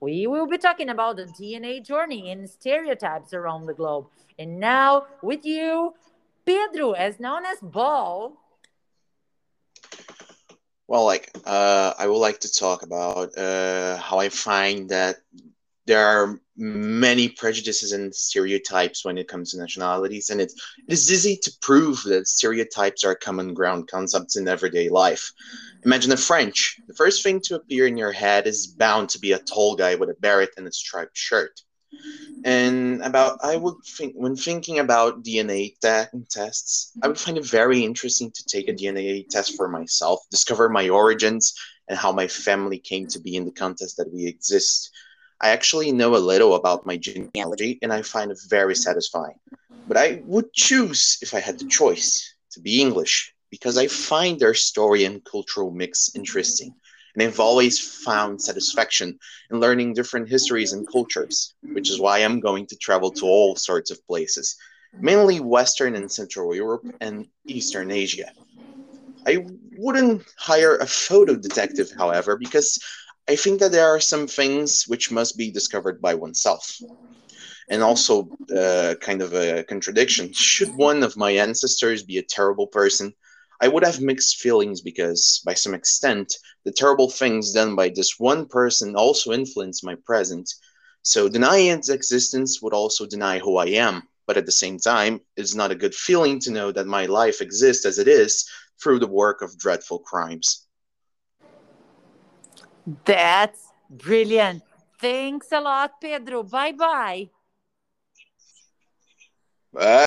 We will be talking about the DNA journey and stereotypes around the globe. And now, with you, Pedro, as known as Ball. Well, like, uh, I would like to talk about uh, how I find that there are many prejudices and stereotypes when it comes to nationalities, and it is easy to prove that stereotypes are common ground concepts in everyday life. Imagine a French. The first thing to appear in your head is bound to be a tall guy with a beret and a striped shirt. And about, I would think, when thinking about DNA te- tests, I would find it very interesting to take a DNA test for myself, discover my origins, and how my family came to be in the context that we exist. I actually know a little about my genealogy, and I find it very satisfying. But I would choose, if I had the choice, to be English because I find their story and cultural mix interesting. And I've always found satisfaction in learning different histories and cultures, which is why I'm going to travel to all sorts of places, mainly Western and Central Europe and Eastern Asia. I wouldn't hire a photo detective, however, because I think that there are some things which must be discovered by oneself. And also, uh, kind of a contradiction. Should one of my ancestors be a terrible person, I would have mixed feelings because, by some extent, the terrible things done by this one person also influence my present. So, denying its existence would also deny who I am. But at the same time, it's not a good feeling to know that my life exists as it is through the work of dreadful crimes. That's brilliant. Thanks a lot, Pedro. Bye bye. Bye.